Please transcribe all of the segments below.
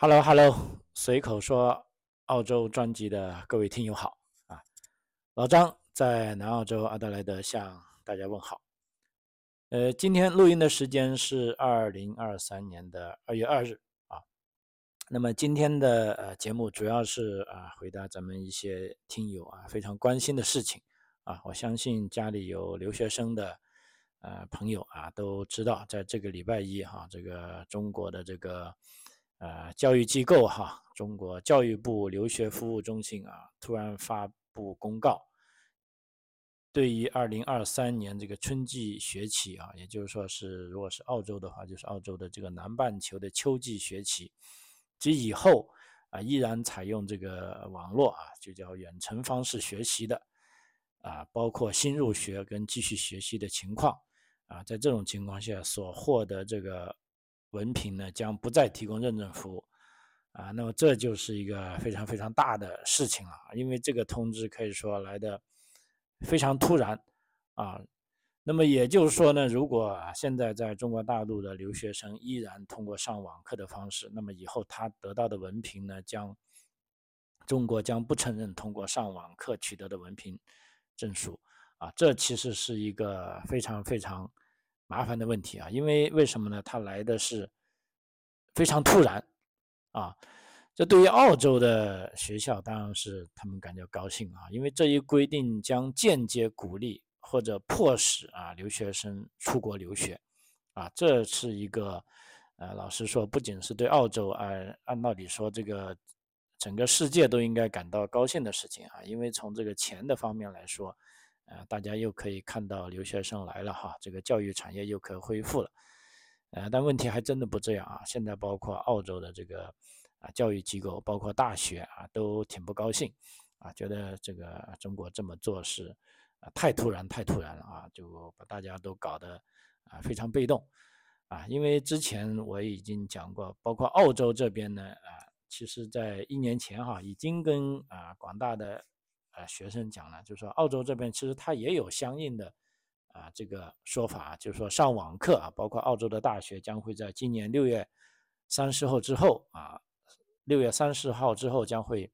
Hello，Hello，随口说澳洲专辑的各位听友好啊，老张在南澳洲阿德莱德向大家问好。呃，今天录音的时间是二零二三年的二月二日啊。那么今天的呃节目主要是啊回答咱们一些听友啊非常关心的事情啊。我相信家里有留学生的呃朋友啊都知道，在这个礼拜一哈，这个中国的这个。呃，教育机构哈，中国教育部留学服务中心啊，突然发布公告，对于二零二三年这个春季学期啊，也就是说是如果是澳洲的话，就是澳洲的这个南半球的秋季学期及以后啊，依然采用这个网络啊，就叫远程方式学习的啊，包括新入学跟继续学习的情况啊，在这种情况下所获得这个。文凭呢将不再提供认证服务，啊，那么这就是一个非常非常大的事情了，因为这个通知可以说来的非常突然，啊，那么也就是说呢，如果现在在中国大陆的留学生依然通过上网课的方式，那么以后他得到的文凭呢，将中国将不承认通过上网课取得的文凭证书，啊，这其实是一个非常非常。麻烦的问题啊，因为为什么呢？他来的是非常突然啊，这对于澳洲的学校当然是他们感觉高兴啊，因为这一规定将间接鼓励或者迫使啊留学生出国留学啊，这是一个呃，老实说，不仅是对澳洲啊，按道理说这个整个世界都应该感到高兴的事情啊，因为从这个钱的方面来说。呃，大家又可以看到留学生来了哈，这个教育产业又可恢复了。呃，但问题还真的不这样啊。现在包括澳洲的这个啊教育机构，包括大学啊，都挺不高兴啊，觉得这个中国这么做是啊太突然，太突然了啊，就把大家都搞得啊非常被动啊。因为之前我已经讲过，包括澳洲这边呢啊，其实在一年前哈，已经跟啊广大的。呃，学生讲了，就是说澳洲这边其实它也有相应的啊这个说法，就是说上网课啊，包括澳洲的大学将会在今年六月三十号之后啊，六月三十号之后将会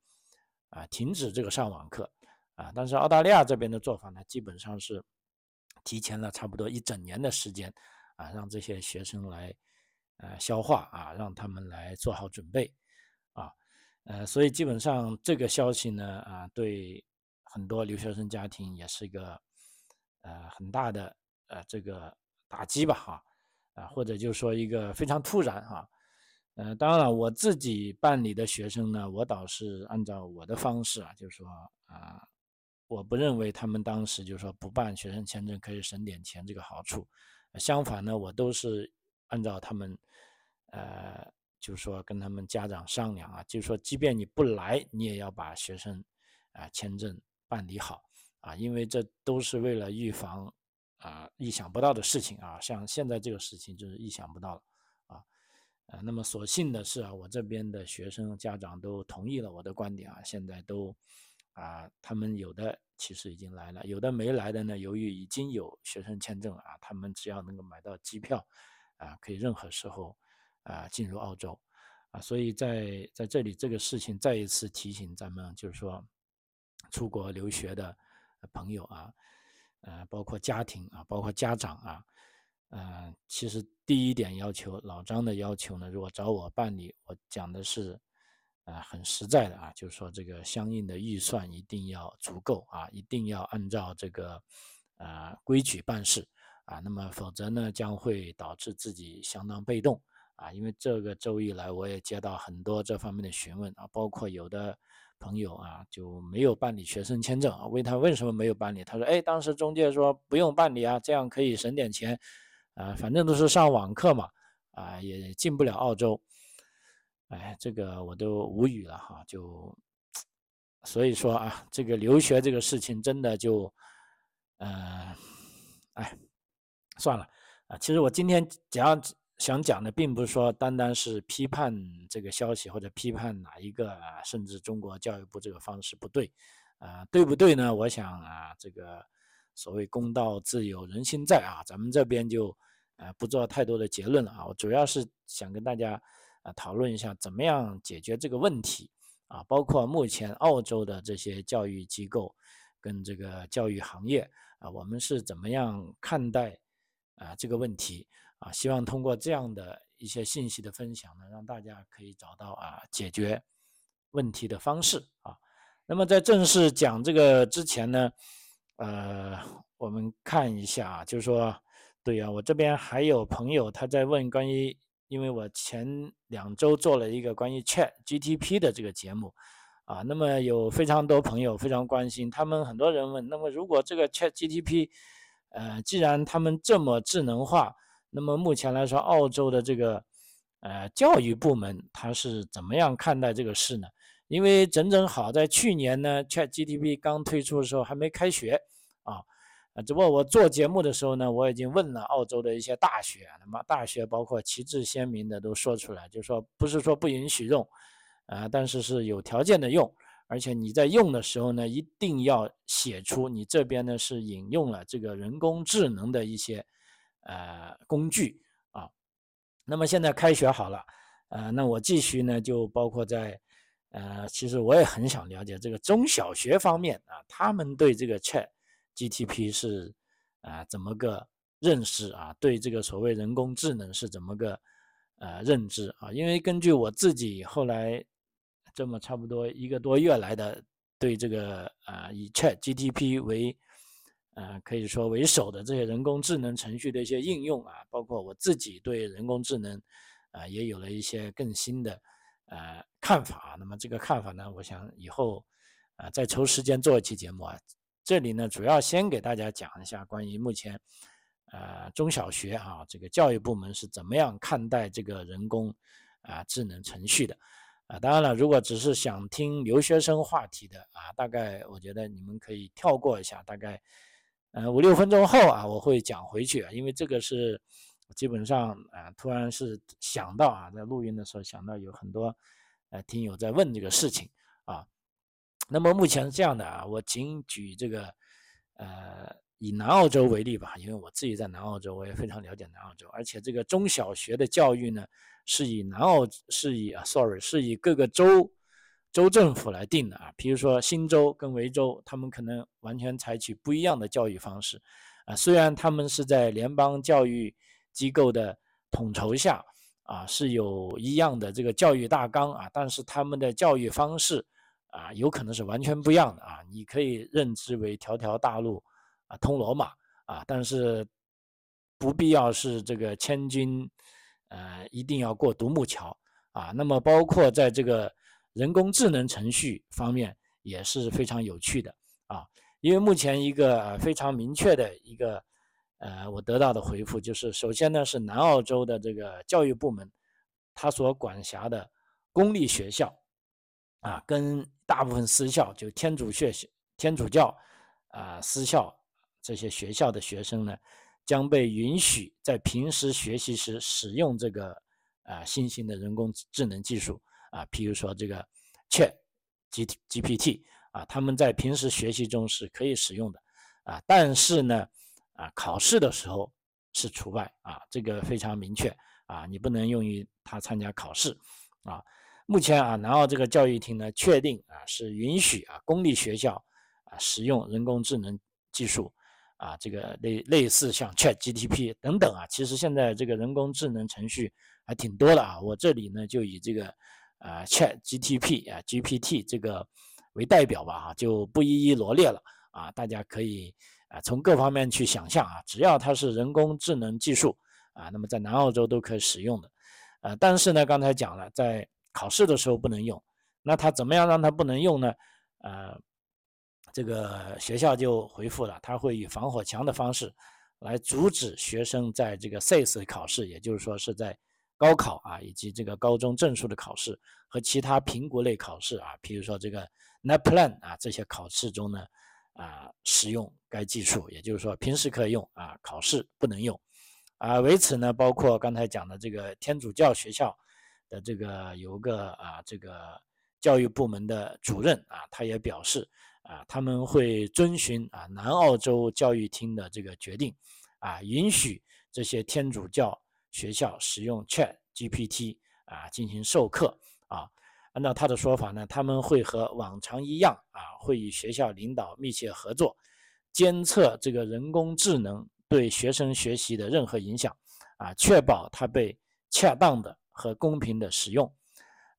啊停止这个上网课啊。但是澳大利亚这边的做法呢，基本上是提前了差不多一整年的时间啊，让这些学生来呃消化啊，让他们来做好准备啊，呃，所以基本上这个消息呢啊对。很多留学生家庭也是一个呃很大的呃这个打击吧哈啊或者就是说一个非常突然哈呃当然了我自己办理的学生呢我倒是按照我的方式啊就是说啊我不认为他们当时就是说不办学生签证可以省点钱这个好处相反呢我都是按照他们呃就是说跟他们家长商量啊就是说即便你不来你也要把学生啊签证。办理好啊，因为这都是为了预防啊意想不到的事情啊，像现在这个事情就是意想不到了啊，呃，那么所幸的是啊，我这边的学生家长都同意了我的观点啊，现在都啊，他们有的其实已经来了，有的没来的呢，由于已经有学生签证啊，他们只要能够买到机票啊，可以任何时候啊进入澳洲啊，所以在在这里这个事情再一次提醒咱们，就是说。出国留学的朋友啊，呃，包括家庭啊，包括家长啊，呃，其实第一点要求，老张的要求呢，如果找我办理，我讲的是，呃，很实在的啊，就是说这个相应的预算一定要足够啊，一定要按照这个呃规矩办事啊，那么否则呢，将会导致自己相当被动啊，因为这个周一来我也接到很多这方面的询问啊，包括有的。朋友啊，就没有办理学生签证啊？问他为什么没有办理？他说：“哎，当时中介说不用办理啊，这样可以省点钱，啊，反正都是上网课嘛，啊，也进不了澳洲。”哎，这个我都无语了哈，就所以说啊，这个留学这个事情真的就，呃，哎，算了啊，其实我今天讲。想讲的并不是说单单是批判这个消息或者批判哪一个，啊甚至中国教育部这个方式不对，啊，对不对呢？我想啊，这个所谓公道自有人心在啊，咱们这边就呃不做太多的结论了啊。我主要是想跟大家啊讨论一下怎么样解决这个问题啊，包括目前澳洲的这些教育机构跟这个教育行业啊，我们是怎么样看待啊这个问题啊？希望通过这样的一些信息的分享呢，让大家可以找到啊解决问题的方式啊。那么在正式讲这个之前呢，呃，我们看一下，就是说，对呀，我这边还有朋友他在问关于，因为我前两周做了一个关于 Chat GTP 的这个节目，啊，那么有非常多朋友非常关心，他们很多人问，那么如果这个 Chat GTP，呃，既然他们这么智能化，那么目前来说，澳洲的这个呃教育部门他是怎么样看待这个事呢？因为整整好在去年呢，ChatGPT 刚推出的时候还没开学啊，啊，只不过我做节目的时候呢，我已经问了澳洲的一些大学，那么大学包括旗帜鲜明的都说出来，就说不是说不允许用，啊，但是是有条件的用，而且你在用的时候呢，一定要写出你这边呢是引用了这个人工智能的一些呃工具啊。那么现在开学好了，呃，那我继续呢就包括在。呃，其实我也很想了解这个中小学方面啊，他们对这个 Chat GTP 是啊怎么个认识啊？对这个所谓人工智能是怎么个呃认知啊？因为根据我自己后来这么差不多一个多月来的对这个啊以 Chat GTP 为呃可以说为首的这些人工智能程序的一些应用啊，包括我自己对人工智能啊也有了一些更新的。呃，看法。那么这个看法呢，我想以后啊再抽时间做一期节目啊。这里呢，主要先给大家讲一下关于目前呃中小学啊这个教育部门是怎么样看待这个人工啊智能程序的啊。当然了，如果只是想听留学生话题的啊，大概我觉得你们可以跳过一下，大概呃五六分钟后啊，我会讲回去啊，因为这个是。基本上啊，突然是想到啊，在录音的时候想到有很多呃听友在问这个事情啊。那么目前是这样的啊，我仅举这个呃以南澳洲为例吧，因为我自己在南澳洲，我也非常了解南澳洲，而且这个中小学的教育呢是以南澳是以啊，sorry 是以各个州州政府来定的啊。比如说新州跟维州，他们可能完全采取不一样的教育方式啊，虽然他们是在联邦教育。机构的统筹下啊，是有一样的这个教育大纲啊，但是他们的教育方式啊，有可能是完全不一样的啊。你可以认知为条条大路啊通罗马啊，但是不必要是这个千军呃一定要过独木桥啊。那么包括在这个人工智能程序方面也是非常有趣的啊，因为目前一个非常明确的一个。呃，我得到的回复就是，首先呢是南澳洲的这个教育部门，他所管辖的公立学校，啊，跟大部分私校，就天主学、天主教啊私校这些学校的学生呢，将被允许在平时学习时使用这个啊新型的人工智能技术啊，譬如说这个 Chat G GPT 啊，他们在平时学习中是可以使用的啊，但是呢。啊，考试的时候是除外啊，这个非常明确啊，你不能用于他参加考试啊。目前啊，南澳这个教育厅呢，确定啊是允许啊公立学校啊使用人工智能技术啊，这个类类似像 Chat GTP 等等啊，其实现在这个人工智能程序还挺多的啊。我这里呢就以这个啊 Chat GTP 啊 GPT 这个为代表吧啊，就不一一罗列了啊，大家可以。啊，从各方面去想象啊，只要它是人工智能技术啊，那么在南澳洲都可以使用的，呃，但是呢，刚才讲了，在考试的时候不能用，那他怎么样让它不能用呢？呃，这个学校就回复了，他会以防火墙的方式来阻止学生在这个 SAT 考试，也就是说是在高考啊以及这个高中证书的考试和其他评估类考试啊，比如说这个 NAPLAN 啊这些考试中呢。啊，使用该技术，也就是说平时可以用啊，考试不能用。啊，为此呢，包括刚才讲的这个天主教学校的这个有个啊，这个教育部门的主任啊，他也表示啊，他们会遵循啊南澳洲教育厅的这个决定，啊，允许这些天主教学校使用 Chat GPT 啊进行授课啊。按照他的说法呢，他们会和往常一样啊，会与学校领导密切合作，监测这个人工智能对学生学习的任何影响啊，确保它被恰当的和公平的使用。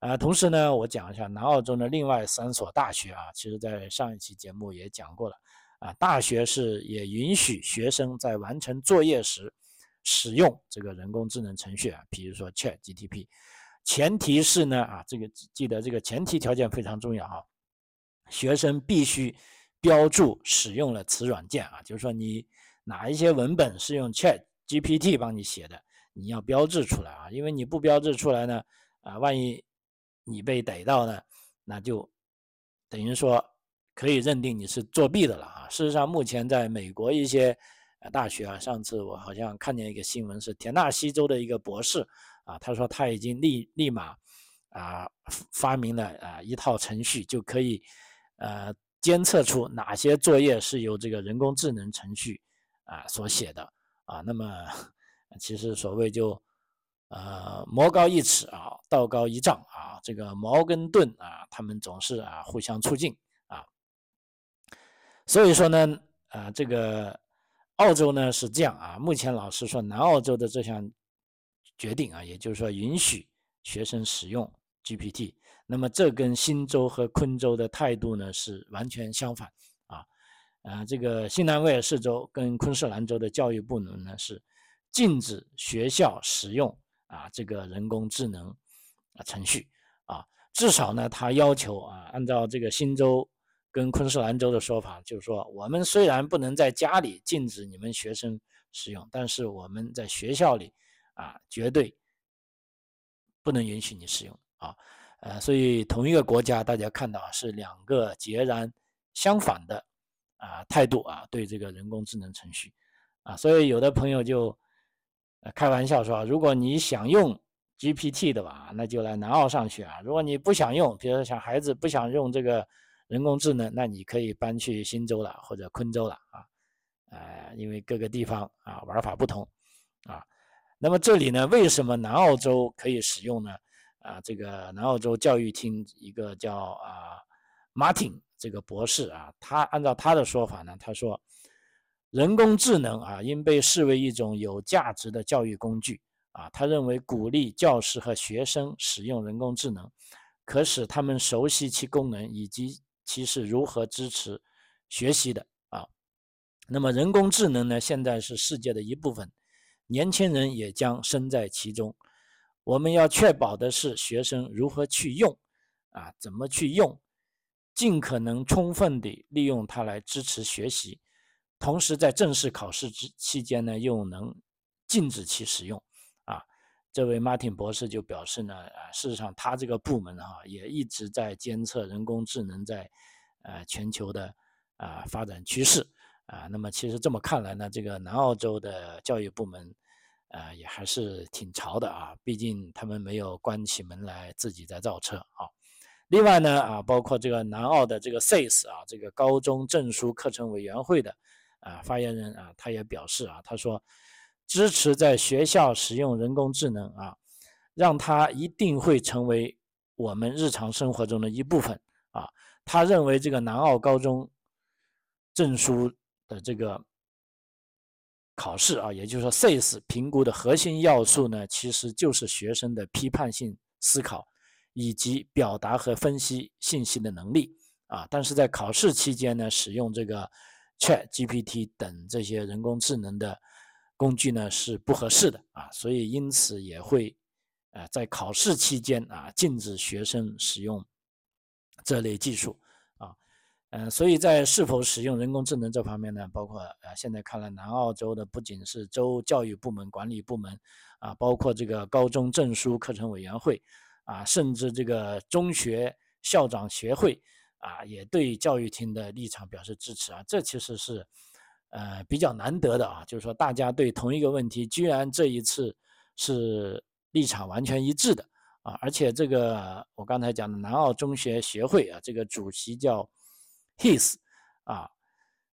啊，同时呢，我讲一下南澳洲的另外三所大学啊，其实在上一期节目也讲过了啊，大学是也允许学生在完成作业时使用这个人工智能程序啊，比如说 Chat GTP。前提是呢啊，这个记得这个前提条件非常重要啊，学生必须标注使用了此软件啊，就是说你哪一些文本是用 Chat GPT 帮你写的，你要标志出来啊，因为你不标志出来呢，啊，万一你被逮到呢，那就等于说可以认定你是作弊的了啊。事实上，目前在美国一些大学啊，上次我好像看见一个新闻，是田纳西州的一个博士。啊，他说他已经立立马啊发明了啊一套程序，就可以呃监测出哪些作业是由这个人工智能程序啊所写的啊。那么 其实所谓就呃魔高一尺啊，道高一丈啊，这个矛跟盾啊，他们总是啊互相促进啊。所以说呢，啊这个澳洲呢是这样啊，目前老师说南澳洲的这项。决定啊，也就是说允许学生使用 GPT，那么这跟新州和昆州的态度呢是完全相反啊。啊，这个新南威尔士州跟昆士兰州的教育部门呢是禁止学校使用啊这个人工智能啊程序啊，至少呢他要求啊，按照这个新州跟昆士兰州的说法，就是说我们虽然不能在家里禁止你们学生使用，但是我们在学校里。啊，绝对不能允许你使用啊！呃，所以同一个国家，大家看到是两个截然相反的啊态度啊，对这个人工智能程序啊，所以有的朋友就开玩笑说，如果你想用 GPT 的吧，那就来南澳上学啊；如果你不想用，比如说小孩子不想用这个人工智能，那你可以搬去新州了或者昆州了啊。呃，因为各个地方啊玩法不同啊。那么这里呢，为什么南澳洲可以使用呢？啊，这个南澳洲教育厅一个叫啊 Martin 这个博士啊，他按照他的说法呢，他说，人工智能啊应被视为一种有价值的教育工具啊。他认为鼓励教师和学生使用人工智能，可使他们熟悉其功能以及其是如何支持学习的啊。那么人工智能呢，现在是世界的一部分。年轻人也将身在其中。我们要确保的是学生如何去用，啊，怎么去用，尽可能充分地利用它来支持学习。同时，在正式考试之期间呢，又能禁止其使用。啊，这位马丁博士就表示呢，啊，事实上他这个部门哈也一直在监测人工智能在，呃，全球的啊发展趋势。啊，那么其实这么看来呢，这个南澳洲的教育部门，呃，也还是挺潮的啊。毕竟他们没有关起门来自己在造车啊。另外呢，啊，包括这个南澳的这个 SAIS 啊，这个高中证书课程委员会的啊发言人啊，他也表示啊，他说支持在学校使用人工智能啊，让它一定会成为我们日常生活中的一部分啊。他认为这个南澳高中证书。的这个考试啊，也就是说，SAIS 评估的核心要素呢，其实就是学生的批判性思考以及表达和分析信息的能力啊。但是在考试期间呢，使用这个 Chat GPT 等这些人工智能的工具呢是不合适的啊，所以因此也会呃在考试期间啊禁止学生使用这类技术啊。嗯，所以在是否使用人工智能这方面呢，包括呃，现在看来，南澳洲的不仅是州教育部门管理部门，啊，包括这个高中证书课程委员会，啊，甚至这个中学校长协会，啊，也对教育厅的立场表示支持啊。这其实是，呃，比较难得的啊，就是说大家对同一个问题，居然这一次是立场完全一致的啊。而且这个我刚才讲的南澳中学协会啊，这个主席叫。His，啊，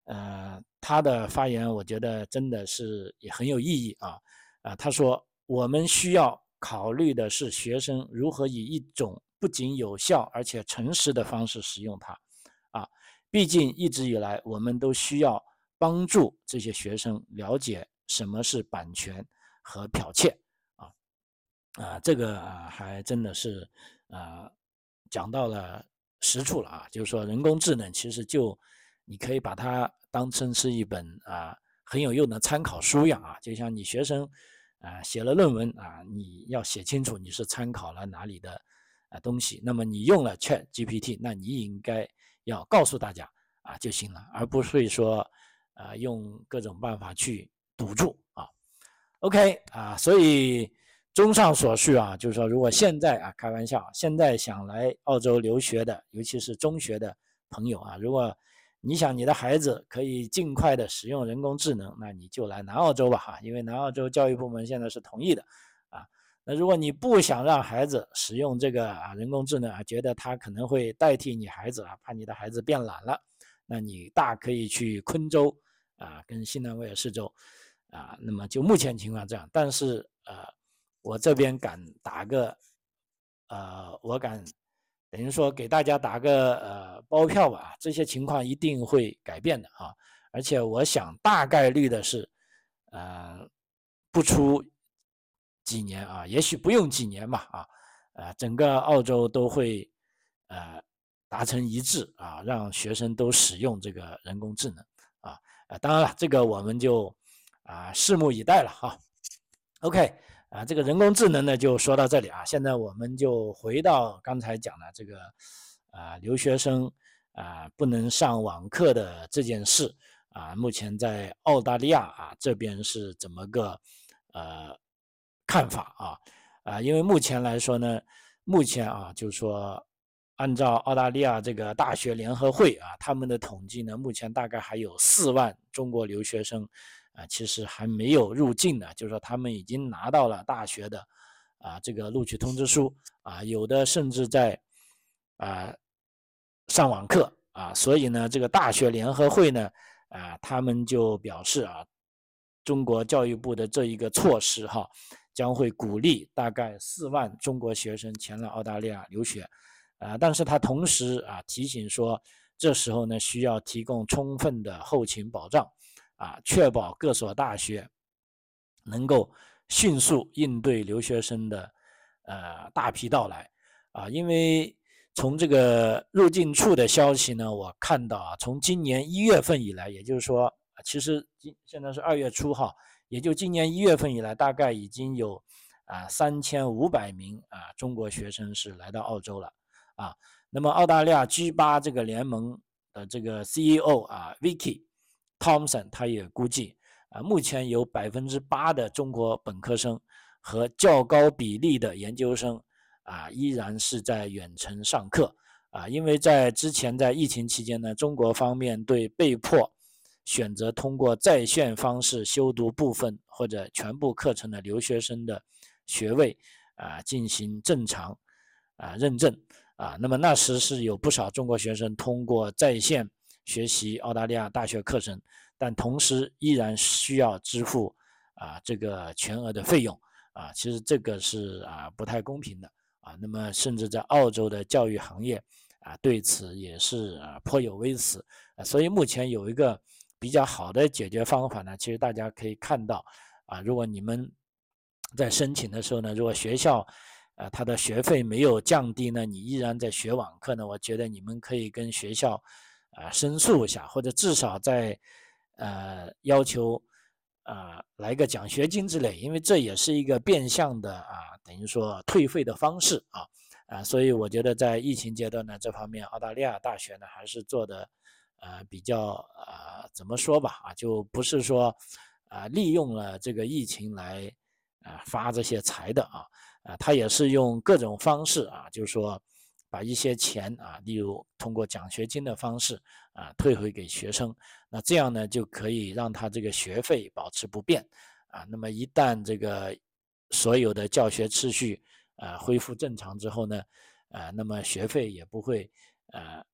呃，他的发言我觉得真的是也很有意义啊，啊，他说我们需要考虑的是学生如何以一种不仅有效而且诚实的方式使用它，啊，毕竟一直以来我们都需要帮助这些学生了解什么是版权和剽窃，啊，啊，这个还真的是啊讲到了实处了啊，就是说人工智能其实就你可以把它当成是一本啊很有用的参考书样啊，就像你学生。啊，写了论文啊，你要写清楚你是参考了哪里的啊东西。那么你用了 Chat GPT，那你应该要告诉大家啊就行了，而不是说啊用各种办法去堵住啊。OK 啊，所以综上所述啊，就是说如果现在啊开玩笑，现在想来澳洲留学的，尤其是中学的朋友啊，如果你想你的孩子可以尽快的使用人工智能，那你就来南澳洲吧哈，因为南澳洲教育部门现在是同意的，那如果你不想让孩子使用这个啊人工智能啊，觉得它可能会代替你孩子啊，怕你的孩子变懒了，那你大可以去昆州啊，跟新南威尔士州啊，那么就目前情况这样，但是呃，我这边敢打个，呃，我敢。等于说给大家打个呃包票吧，这些情况一定会改变的啊！而且我想大概率的是，呃，不出几年啊，也许不用几年吧啊，呃，整个澳洲都会呃达成一致啊，让学生都使用这个人工智能啊，呃，当然了，这个我们就啊拭目以待了哈。OK。啊，这个人工智能呢，就说到这里啊。现在我们就回到刚才讲的这个，啊，留学生啊不能上网课的这件事啊。目前在澳大利亚啊这边是怎么个呃看法啊？啊，因为目前来说呢，目前啊就是说，按照澳大利亚这个大学联合会啊他们的统计呢，目前大概还有四万中国留学生。啊，其实还没有入境呢，就是说他们已经拿到了大学的啊这个录取通知书啊，有的甚至在啊上网课啊，所以呢，这个大学联合会呢啊，他们就表示啊，中国教育部的这一个措施哈，将会鼓励大概四万中国学生前来澳大利亚留学啊，但是他同时啊提醒说，这时候呢需要提供充分的后勤保障。啊，确保各所大学能够迅速应对留学生的呃大批到来啊，因为从这个入境处的消息呢，我看到啊，从今年一月份以来，也就是说，其实今现在是二月初哈，也就今年一月份以来，大概已经有啊三千五百名啊中国学生是来到澳洲了啊。那么澳大利亚 G 八这个联盟的这个 CEO 啊，Vicky。Thompson 他也估计啊，目前有百分之八的中国本科生和较高比例的研究生啊，依然是在远程上课啊，因为在之前在疫情期间呢，中国方面对被迫选择通过在线方式修读部分或者全部课程的留学生的学位啊进行正常啊认证啊，那么那时是有不少中国学生通过在线。学习澳大利亚大学课程，但同时依然需要支付啊这个全额的费用啊，其实这个是啊不太公平的啊。那么甚至在澳洲的教育行业啊对此也是啊颇有微词啊。所以目前有一个比较好的解决方法呢，其实大家可以看到啊，如果你们在申请的时候呢，如果学校啊它的学费没有降低呢，你依然在学网课呢，我觉得你们可以跟学校。啊，申诉一下，或者至少在，呃，要求，啊，来个奖学金之类，因为这也是一个变相的啊，等于说退费的方式啊，啊，所以我觉得在疫情阶段呢，这方面澳大利亚大学呢还是做的，呃，比较呃，怎么说吧，啊，就不是说，啊，利用了这个疫情来，啊，发这些财的啊，啊，他也是用各种方式啊，就是说。把一些钱啊，例如通过奖学金的方式啊，退回给学生，那这样呢就可以让他这个学费保持不变啊。那么一旦这个所有的教学秩序啊恢复正常之后呢，啊，那么学费也不会呃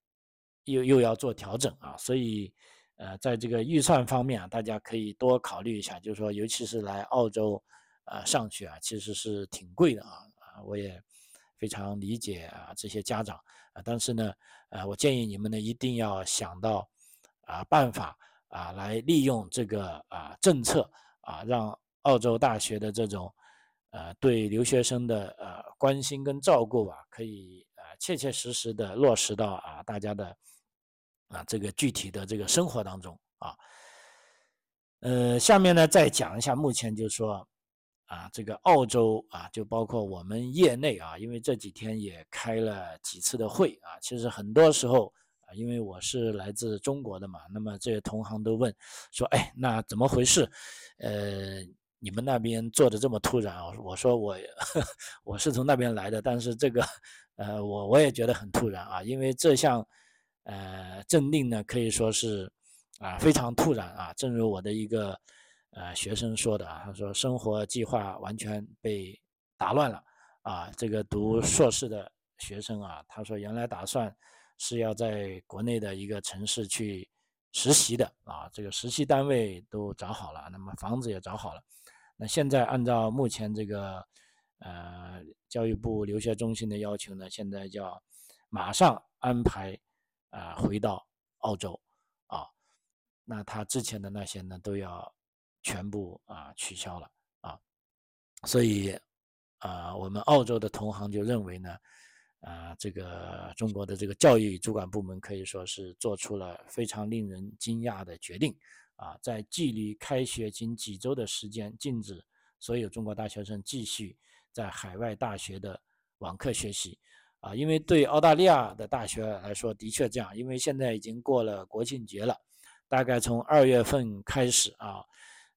又又要做调整啊。所以呃，在这个预算方面啊，大家可以多考虑一下，就是说，尤其是来澳洲呃上学啊，其实是挺贵的啊啊，我也非常理解啊这些家长啊，但是呢，呃，我建议你们呢一定要想到啊办法啊来利用这个啊政策啊，让澳洲大学的这种呃对留学生的呃关心跟照顾啊，可以呃切切实实的落实到啊大家的啊这个具体的这个生活当中啊。呃，下面呢再讲一下，目前就是说，啊，这个澳洲啊，就包括我们业内啊，因为这几天也开了几次的会啊，其实很多时候啊，因为我是来自中国的嘛，那么这些同行都问说，哎，那怎么回事？呃，你们那边做的这么突然啊？我说我 我是从那边来的，但是这个呃，我我也觉得很突然啊，因为这项呃政令呢，可以说是。啊，非常突然啊！正如我的一个呃学生说的啊，他说生活计划完全被打乱了啊。这个读硕士的学生啊，他说原来打算是要在国内的一个城市去实习的啊，这个实习单位都找好了，那么房子也找好了。那现在按照目前这个呃教育部留学中心的要求呢，现在叫马上安排啊回到澳洲啊。那他之前的那些呢，都要全部啊取消了啊，所以啊，我们澳洲的同行就认为呢，啊，这个中国的这个教育主管部门可以说是做出了非常令人惊讶的决定啊，在距离开学仅几周的时间，禁止所有中国大学生继续在海外大学的网课学习啊，因为对澳大利亚的大学来说，的确这样，因为现在已经过了国庆节了。大概从二月份开始啊，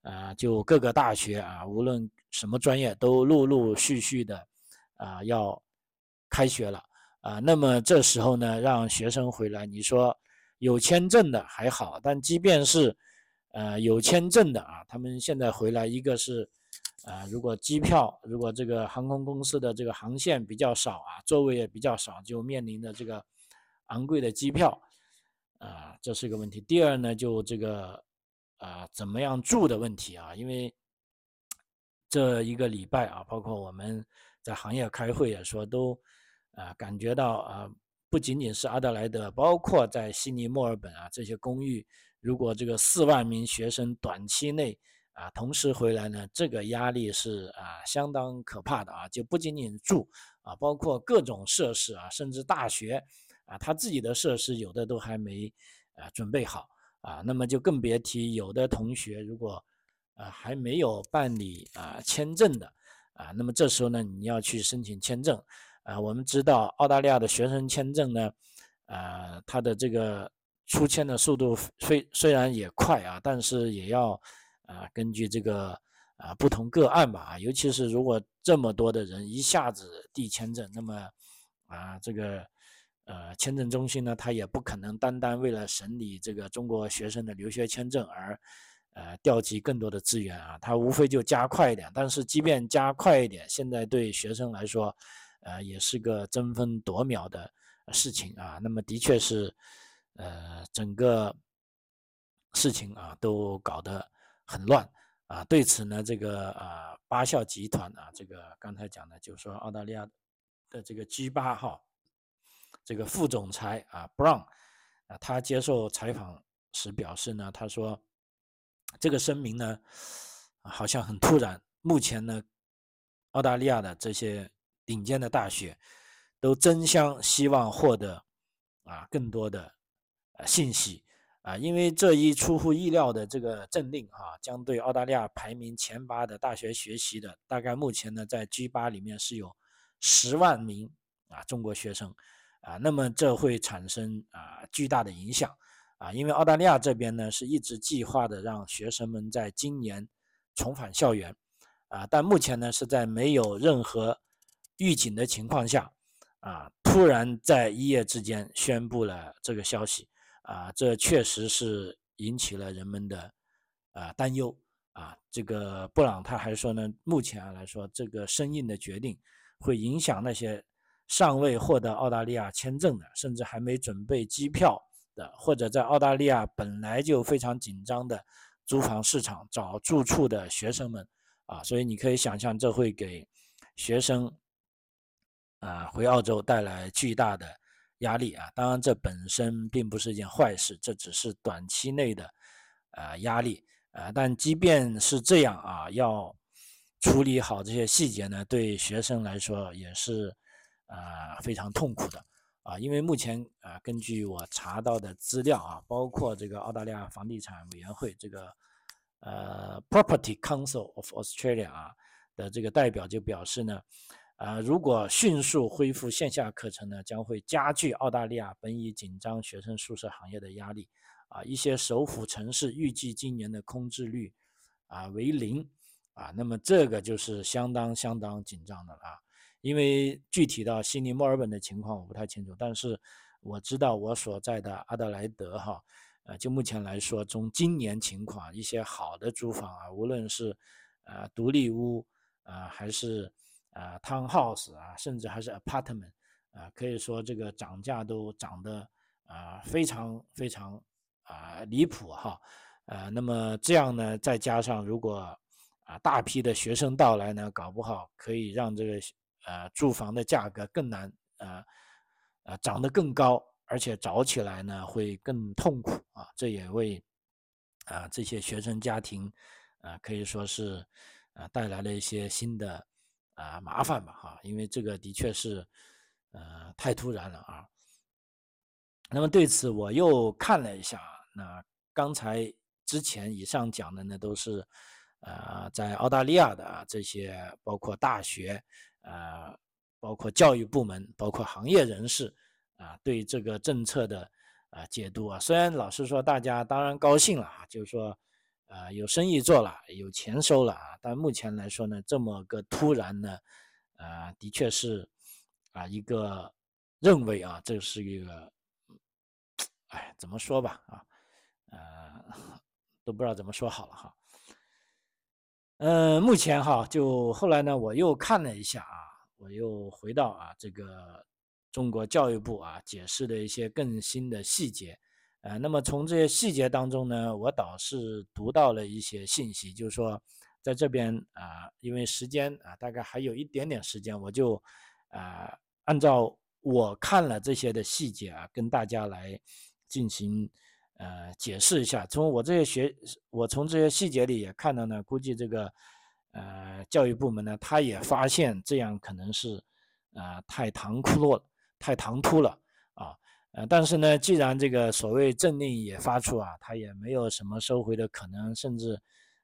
啊，就各个大学啊，无论什么专业都陆陆续续的啊要开学了啊。那么这时候呢，让学生回来，你说有签证的还好，但即便是呃有签证的啊，他们现在回来，一个是啊，如果机票，如果这个航空公司的这个航线比较少啊，座位也比较少，就面临的这个昂贵的机票。啊，这是一个问题。第二呢，就这个啊，怎么样住的问题啊？因为这一个礼拜啊，包括我们在行业开会也说，都啊感觉到啊，不仅仅是阿德莱德，包括在悉尼、墨尔本啊这些公寓，如果这个四万名学生短期内啊同时回来呢，这个压力是啊相当可怕的啊。就不仅仅住啊，包括各种设施啊，甚至大学。啊，他自己的设施有的都还没啊准备好啊，那么就更别提有的同学如果啊还没有办理啊签证的啊，那么这时候呢你要去申请签证啊。我们知道澳大利亚的学生签证呢，啊，它的这个出签的速度虽虽然也快啊，但是也要啊根据这个啊不同个案吧啊，尤其是如果这么多的人一下子递签证，那么啊这个。呃，签证中心呢，他也不可能单单为了审理这个中国学生的留学签证而，呃，调集更多的资源啊，他无非就加快一点。但是，即便加快一点，现在对学生来说，呃，也是个争分夺秒的事情啊。那么，的确是，呃，整个事情啊都搞得很乱啊。对此呢，这个啊，八校集团啊，这个刚才讲的，就是说澳大利亚的这个 G 八号。这个副总裁啊，Brown 啊，他接受采访时表示呢，他说这个声明呢好像很突然。目前呢，澳大利亚的这些顶尖的大学都争相希望获得啊更多的信息啊，因为这一出乎意料的这个政令啊，将对澳大利亚排名前八的大学学习的大概目前呢在 G 八里面是有十万名啊中国学生。啊，那么这会产生啊巨大的影响啊，因为澳大利亚这边呢是一直计划的让学生们在今年重返校园啊，但目前呢是在没有任何预警的情况下啊，突然在一夜之间宣布了这个消息啊，这确实是引起了人们的啊担忧啊。这个布朗他还说呢，目前来说这个生硬的决定会影响那些。尚未获得澳大利亚签证的，甚至还没准备机票的，或者在澳大利亚本来就非常紧张的租房市场找住处的学生们啊，所以你可以想象这会给学生啊回澳洲带来巨大的压力啊。当然，这本身并不是一件坏事，这只是短期内的呃压力呃。但即便是这样啊，要处理好这些细节呢，对学生来说也是呃非常痛苦的啊。因为目前啊，根据我查到的资料啊，包括这个澳大利亚房地产委员会这个。呃，Property Council of Australia 啊的这个代表就表示呢，啊，如果迅速恢复线下课程呢，将会加剧澳大利亚本已紧张学生宿舍行业的压力。啊，一些首府城市预计今年的空置率啊为零，啊，那么这个就是相当相当紧张的啊。因为具体到悉尼、墨尔本的情况我不太清楚，但是我知道我所在的阿德莱德哈。呃，就目前来说，从今年情况，一些好的租房啊，无论是呃独立屋啊，还是呃 townhouse 啊，甚至还是 apartment 啊，可以说这个涨价都涨得啊非常非常啊离谱哈。呃，那么这样呢，再加上如果啊大批的学生到来呢，搞不好可以让这个呃住房的价格更难呃呃涨得更高。而且找起来呢会更痛苦啊，这也为啊这些学生家庭啊可以说是啊带来了一些新的啊麻烦吧哈，因为这个的确是呃太突然了啊。那么对此我又看了一下，那刚才之前以上讲的呢都是啊在澳大利亚的啊这些包括大学啊包括教育部门包括行业人士。啊，对这个政策的啊解读啊，虽然老实说，大家当然高兴了啊，就是说，啊有生意做了，有钱收了啊，但目前来说呢，这么个突然呢，啊，的确是啊一个认为啊，这是一个，哎，怎么说吧啊，呃，都不知道怎么说好了哈。嗯，目前哈，就后来呢，我又看了一下啊，我又回到啊这个。中国教育部啊解释的一些更新的细节，呃，那么从这些细节当中呢，我倒是读到了一些信息，就是说，在这边啊，因为时间啊，大概还有一点点时间，我就啊，按照我看了这些的细节啊，跟大家来进行呃解释一下。从我这些学，我从这些细节里也看到呢，估计这个呃教育部门呢，他也发现这样可能是啊太唐突了。太唐突了，呃，但是呢，既然这个所谓政令也发出啊，他也没有什么收回的可能，甚至，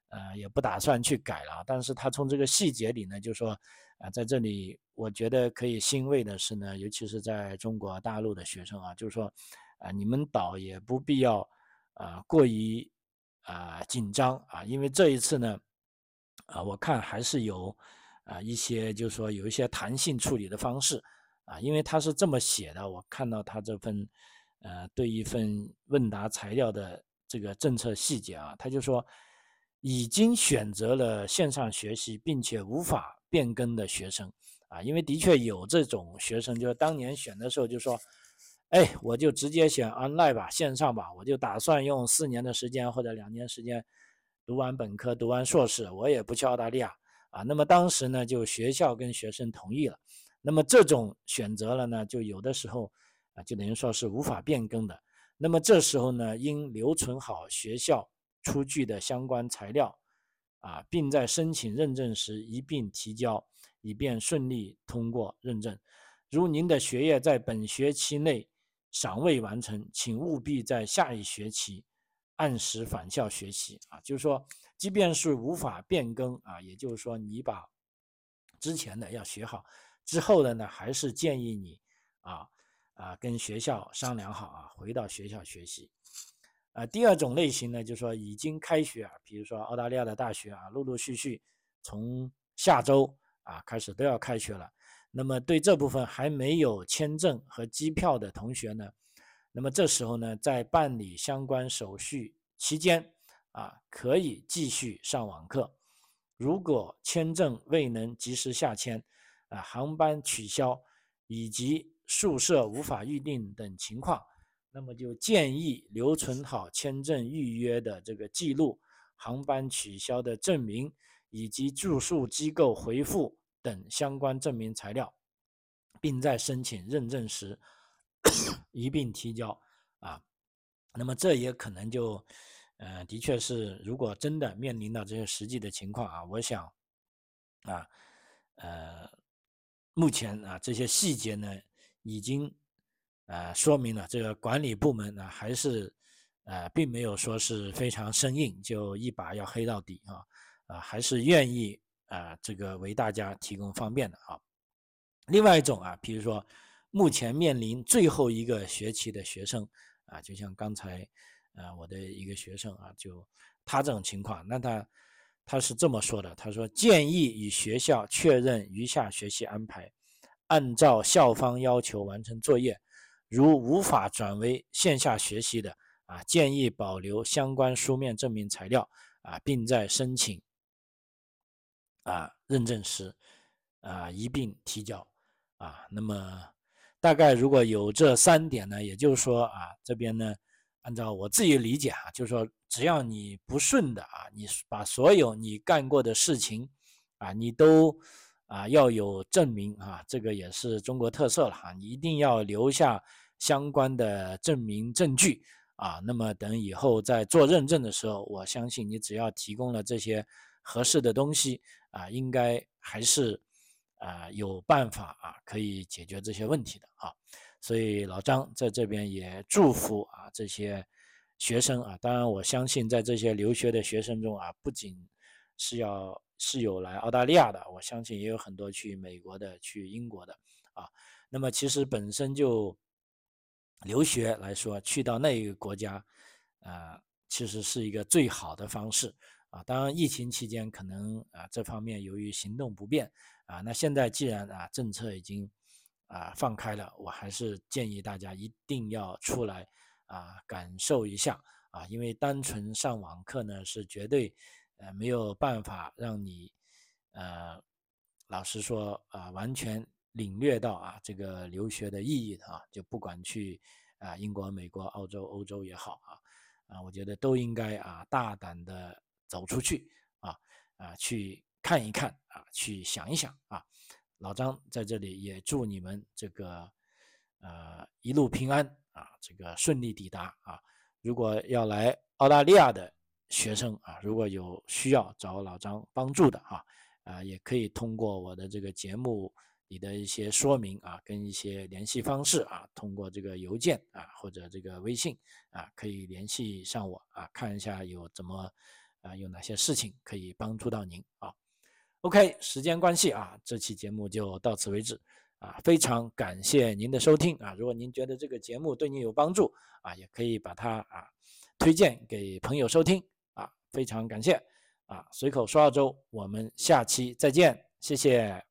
呃，也不打算去改了。但是他从这个细节里呢，就说，啊，在这里我觉得可以欣慰的是呢，尤其是在中国大陆的学生啊，就是说，啊，你们倒也不必要，啊，过于，啊，紧张啊，因为这一次呢，啊，我看还是有，啊，一些就是说有一些弹性处理的方式。啊，因为他是这么写的，我看到他这份，呃，对一份问答材料的这个政策细节啊，他就说，已经选择了线上学习并且无法变更的学生，啊，因为的确有这种学生，就是当年选的时候就说，哎，我就直接选 online 吧，线上吧，我就打算用四年的时间或者两年时间读完本科，读完硕士，我也不去澳大利亚，啊，那么当时呢，就学校跟学生同意了。那么这种选择了呢，就有的时候啊，就等于说是无法变更的。那么这时候呢，应留存好学校出具的相关材料啊，并在申请认证时一并提交，以便顺利通过认证。如您的学业在本学期内尚未完成，请务必在下一学期按时返校学习啊。就是说，即便是无法变更啊，也就是说你把之前的要学好。之后的呢，还是建议你啊啊跟学校商量好啊，回到学校学习。啊，第二种类型呢，就是说已经开学啊，比如说澳大利亚的大学啊，陆陆续续从下周啊开始都要开学了。那么对这部分还没有签证和机票的同学呢，那么这时候呢，在办理相关手续期间啊，可以继续上网课。如果签证未能及时下签，啊，航班取消以及宿舍无法预定等情况，那么就建议留存好签证预约的这个记录、航班取消的证明以及住宿机构回复等相关证明材料，并在申请认证时一并提交啊。那么这也可能就，呃，的确是，如果真的面临到这些实际的情况啊，我想，啊，呃，目前啊这些细节呢，已经，呃，说明了这个管理部门呢还是，呃，并没有说是非常生硬，就一把要黑到底啊，啊，还是愿意啊这个为大家提供方便的啊。另外一种啊，比如说目前面临最后一个学期的学生。啊，就像刚才，呃，我的一个学生啊，就他这种情况，那他他是这么说的，他说建议与学校确认余下学习安排，按照校方要求完成作业，如无法转为线下学习的啊，建议保留相关书面证明材料啊，并在申请啊认证时啊一并提交啊，那么。大概如果有这三点呢，也就是说啊，这边呢，按照我自己理解啊，就是说只要你不顺的啊，你把所有你干过的事情啊，你都啊要有证明啊，这个也是中国特色了哈，你一定要留下相关的证明证据啊。那么等以后在做认证的时候，我相信你只要提供了这些合适的东西啊，应该还是。啊，有办法啊，可以解决这些问题的啊，所以老张在这边也祝福啊这些学生啊，当然我相信在这些留学的学生中啊，不仅是要是有来澳大利亚的，我相信也有很多去美国的、去英国的啊。那么其实本身就留学来说，去到那一个国家，啊，其实是一个最好的方式啊。当然疫情期间可能啊这方面由于行动不便。啊，那现在既然啊政策已经啊放开了，我还是建议大家一定要出来啊感受一下啊，因为单纯上网课呢是绝对呃没有办法让你呃老实说啊完全领略到啊这个留学的意义的啊，就不管去啊英国、美国、澳洲、欧洲也好啊啊，我觉得都应该啊大胆的走出去啊啊去。看一看啊，去想一想啊，老张在这里也祝你们这个呃一路平安啊，这个顺利抵达啊。如果要来澳大利亚的学生啊，如果有需要找老张帮助的啊，啊也可以通过我的这个节目里的一些说明啊，跟一些联系方式啊，通过这个邮件啊或者这个微信啊，可以联系上我啊，看一下有怎么啊有哪些事情可以帮助到您啊。OK，时间关系啊，这期节目就到此为止啊，非常感谢您的收听啊。如果您觉得这个节目对您有帮助啊，也可以把它啊推荐给朋友收听啊，非常感谢啊。随口说澳洲，我们下期再见，谢谢。